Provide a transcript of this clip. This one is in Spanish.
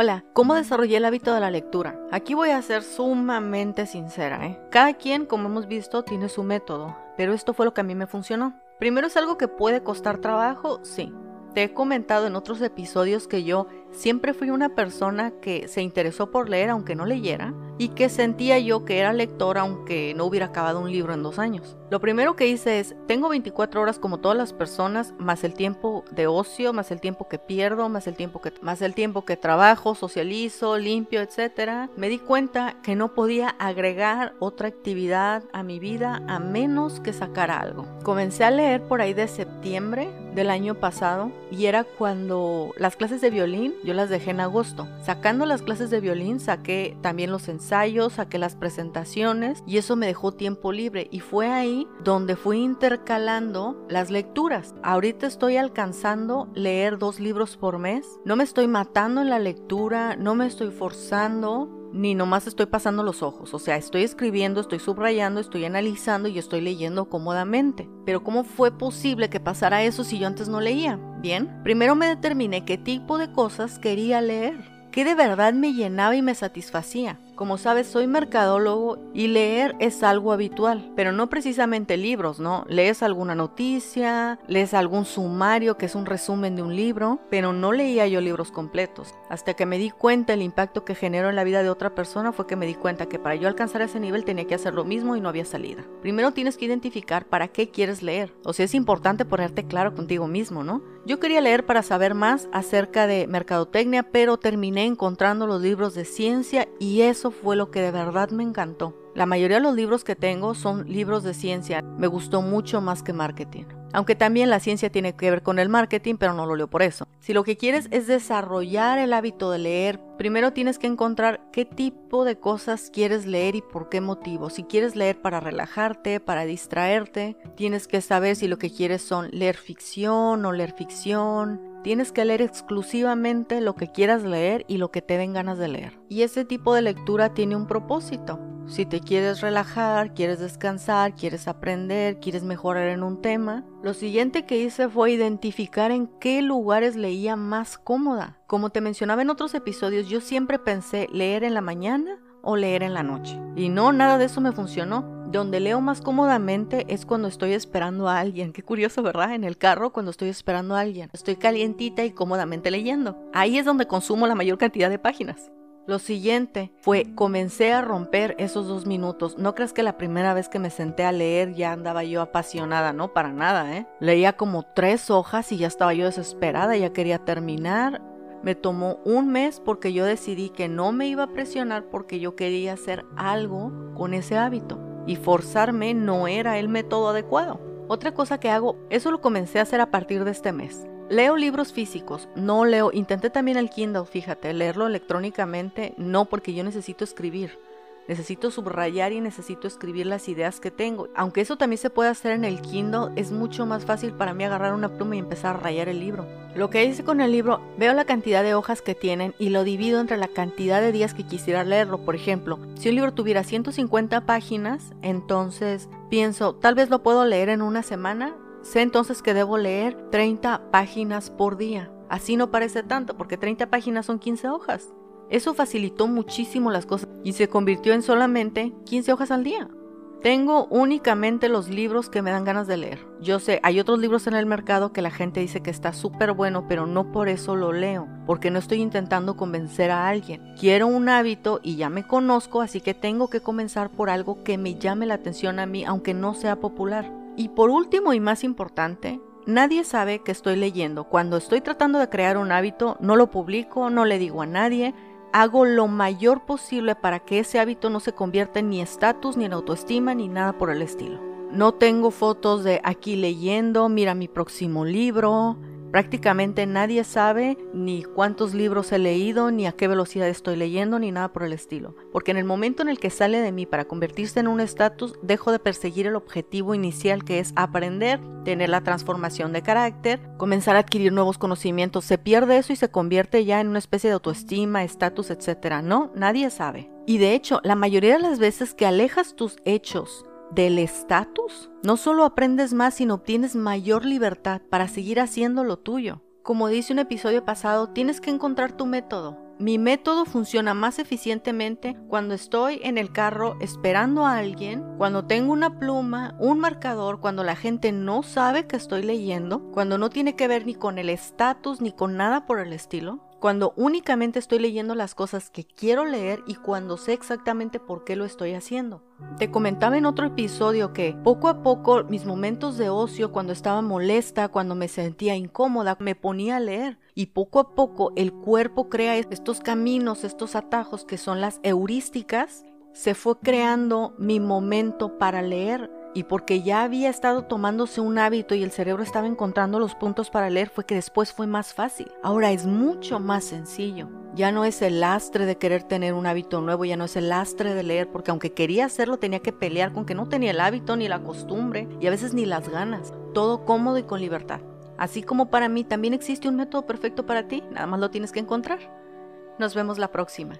Hola, ¿cómo desarrollé el hábito de la lectura? Aquí voy a ser sumamente sincera, ¿eh? Cada quien, como hemos visto, tiene su método, pero esto fue lo que a mí me funcionó. Primero es algo que puede costar trabajo, sí. Te he comentado en otros episodios que yo siempre fui una persona que se interesó por leer aunque no leyera y que sentía yo que era lectora aunque no hubiera acabado un libro en dos años. Lo primero que hice es, tengo 24 horas como todas las personas, más el tiempo de ocio, más el tiempo que pierdo, más el tiempo que, más el tiempo que trabajo, socializo, limpio, etc. Me di cuenta que no podía agregar otra actividad a mi vida a menos que sacara algo. Comencé a leer por ahí de septiembre del año pasado y era cuando las clases de violín yo las dejé en agosto. Sacando las clases de violín saqué también los ensayos, saqué las presentaciones y eso me dejó tiempo libre y fue ahí donde fui intercalando las lecturas. Ahorita estoy alcanzando leer dos libros por mes. No me estoy matando en la lectura, no me estoy forzando, ni nomás estoy pasando los ojos, o sea, estoy escribiendo, estoy subrayando, estoy analizando y estoy leyendo cómodamente. Pero ¿cómo fue posible que pasara eso si yo antes no leía? Bien, primero me determiné qué tipo de cosas quería leer, qué de verdad me llenaba y me satisfacía. Como sabes, soy mercadólogo y leer es algo habitual, pero no precisamente libros, ¿no? Lees alguna noticia, lees algún sumario que es un resumen de un libro, pero no leía yo libros completos. Hasta que me di cuenta el impacto que generó en la vida de otra persona fue que me di cuenta que para yo alcanzar ese nivel tenía que hacer lo mismo y no había salida. Primero tienes que identificar para qué quieres leer, o sea, es importante ponerte claro contigo mismo, ¿no? Yo quería leer para saber más acerca de mercadotecnia, pero terminé encontrando los libros de ciencia y fue lo que de verdad me encantó. La mayoría de los libros que tengo son libros de ciencia. Me gustó mucho más que marketing. Aunque también la ciencia tiene que ver con el marketing, pero no lo leo por eso. Si lo que quieres es desarrollar el hábito de leer, primero tienes que encontrar qué tipo de cosas quieres leer y por qué motivo. Si quieres leer para relajarte, para distraerte, tienes que saber si lo que quieres son leer ficción o leer ficción, Tienes que leer exclusivamente lo que quieras leer y lo que te den ganas de leer. Y ese tipo de lectura tiene un propósito. Si te quieres relajar, quieres descansar, quieres aprender, quieres mejorar en un tema, lo siguiente que hice fue identificar en qué lugares leía más cómoda. Como te mencionaba en otros episodios, yo siempre pensé leer en la mañana o leer en la noche. Y no, nada de eso me funcionó. Donde leo más cómodamente es cuando estoy esperando a alguien. Qué curioso, ¿verdad? En el carro cuando estoy esperando a alguien. Estoy calientita y cómodamente leyendo. Ahí es donde consumo la mayor cantidad de páginas. Lo siguiente fue, comencé a romper esos dos minutos. No creas que la primera vez que me senté a leer ya andaba yo apasionada, no, para nada, ¿eh? Leía como tres hojas y ya estaba yo desesperada, ya quería terminar. Me tomó un mes porque yo decidí que no me iba a presionar porque yo quería hacer algo con ese hábito y forzarme no era el método adecuado. Otra cosa que hago, eso lo comencé a hacer a partir de este mes. Leo libros físicos, no leo, intenté también el Kindle, fíjate, leerlo electrónicamente, no porque yo necesito escribir. Necesito subrayar y necesito escribir las ideas que tengo. Aunque eso también se puede hacer en el Kindle, es mucho más fácil para mí agarrar una pluma y empezar a rayar el libro. Lo que hice con el libro, veo la cantidad de hojas que tienen y lo divido entre la cantidad de días que quisiera leerlo. Por ejemplo, si un libro tuviera 150 páginas, entonces pienso, tal vez lo puedo leer en una semana. Sé entonces que debo leer 30 páginas por día. Así no parece tanto, porque 30 páginas son 15 hojas. Eso facilitó muchísimo las cosas y se convirtió en solamente 15 hojas al día. Tengo únicamente los libros que me dan ganas de leer. Yo sé, hay otros libros en el mercado que la gente dice que está súper bueno, pero no por eso lo leo, porque no estoy intentando convencer a alguien. Quiero un hábito y ya me conozco, así que tengo que comenzar por algo que me llame la atención a mí, aunque no sea popular. Y por último y más importante, Nadie sabe que estoy leyendo. Cuando estoy tratando de crear un hábito, no lo publico, no le digo a nadie, hago lo mayor posible para que ese hábito no se convierta en ni estatus, ni en autoestima, ni nada por el estilo. No tengo fotos de aquí leyendo, mira mi próximo libro, Prácticamente nadie sabe ni cuántos libros he leído, ni a qué velocidad estoy leyendo, ni nada por el estilo. Porque en el momento en el que sale de mí para convertirse en un estatus, dejo de perseguir el objetivo inicial que es aprender, tener la transformación de carácter, comenzar a adquirir nuevos conocimientos. Se pierde eso y se convierte ya en una especie de autoestima, estatus, etc. No, nadie sabe. Y de hecho, la mayoría de las veces que alejas tus hechos del estatus, no solo aprendes más, sino obtienes mayor libertad para seguir haciendo lo tuyo. Como dice un episodio pasado, tienes que encontrar tu método. Mi método funciona más eficientemente cuando estoy en el carro esperando a alguien, cuando tengo una pluma, un marcador, cuando la gente no sabe que estoy leyendo, cuando no tiene que ver ni con el estatus ni con nada por el estilo, cuando únicamente estoy leyendo las cosas que quiero leer y cuando sé exactamente por qué lo estoy haciendo. Te comentaba en otro episodio que poco a poco mis momentos de ocio, cuando estaba molesta, cuando me sentía incómoda, me ponía a leer y poco a poco el cuerpo crea estos caminos, estos atajos que son las heurísticas. Se fue creando mi momento para leer y porque ya había estado tomándose un hábito y el cerebro estaba encontrando los puntos para leer, fue que después fue más fácil. Ahora es mucho más sencillo. Ya no es el lastre de querer tener un hábito nuevo, ya no es el lastre de leer, porque aunque quería hacerlo tenía que pelear con que no tenía el hábito ni la costumbre y a veces ni las ganas. Todo cómodo y con libertad. Así como para mí también existe un método perfecto para ti, nada más lo tienes que encontrar. Nos vemos la próxima.